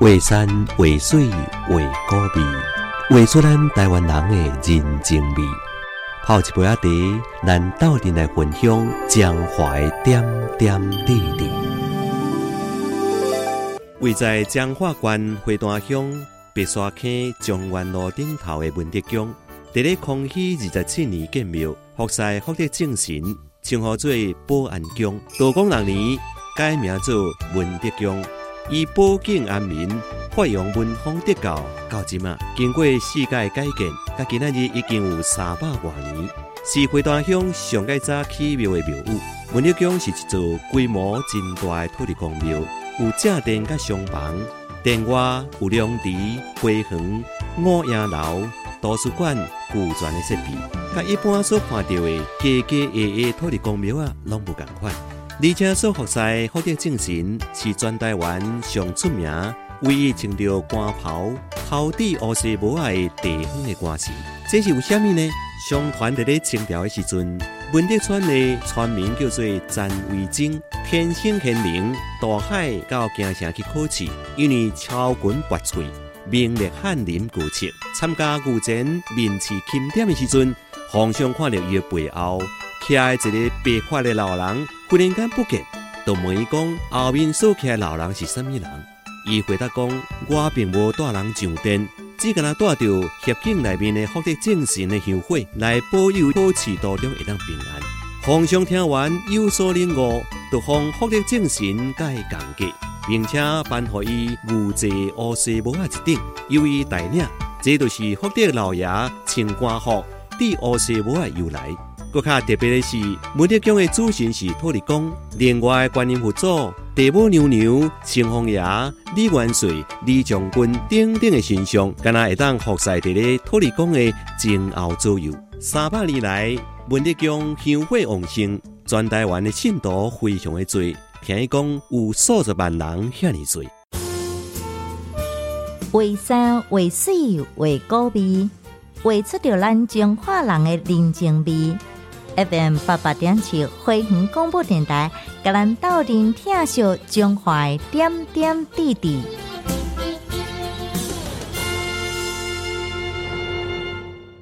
画山画水画古味，画出咱台湾人的人情味。泡一杯仔茶，咱斗阵来分享江淮点点滴滴。位在彰化县花旦乡白沙坑中原路顶头的文德宫，伫咧康熙二十七年建庙，福赛福德正神，称呼做保安宫。道光六年改名做文德宫。以保境安民、发扬文风德教，到今啊，经过世界改建，到今仔日已经有三百多年，是花旦乡上盖早起庙的庙宇。文德宫是一座规模真大的土地公庙，有正殿甲厢房，殿外有凉池、花园、五影楼、图书馆、古传的设备，甲一般所看到的家家业业土地公庙啊，拢不共款。而且所服侍福德正神是全台湾上出名、唯一穿着官袍、头戴乌丝帽的地方的官神。这是为虾米呢？相传在咧清朝的时阵，文德村的村民叫做詹维京，天性贤明，大海到京城去考试，因为超群拔萃，名列翰林古册。参加御前面试钦点的时阵，皇上看到伊的背后。徛一个白发的老人，忽然间不见，就问伊讲后面所徛的老人是什么人？伊回答讲：我并无带人上殿，只跟他带着协境内面的福德正神的香火，来保佑保持途中会当平安。皇上听完有所领悟，就封福德正神改降格，并且颁予伊御制乌丝帽一顶，由伊带领。这就是福德老爷穿官服、戴乌丝帽的由来。更加特别的是，文德宫的主神是土地公，另外观音佛祖、地母娘娘、清风爷、李元帅、李将军等等的形象，敢若会当服侍伫咧土地公的前后左右。三百年来，文德宫香火旺盛，全台湾的信徒非常的多，听讲有数十万人遐尼多。为山为水为高味，为出着咱中华人的人情味。FM 八八点七辉恒广播电台，甲咱斗阵听秀中华点点滴滴。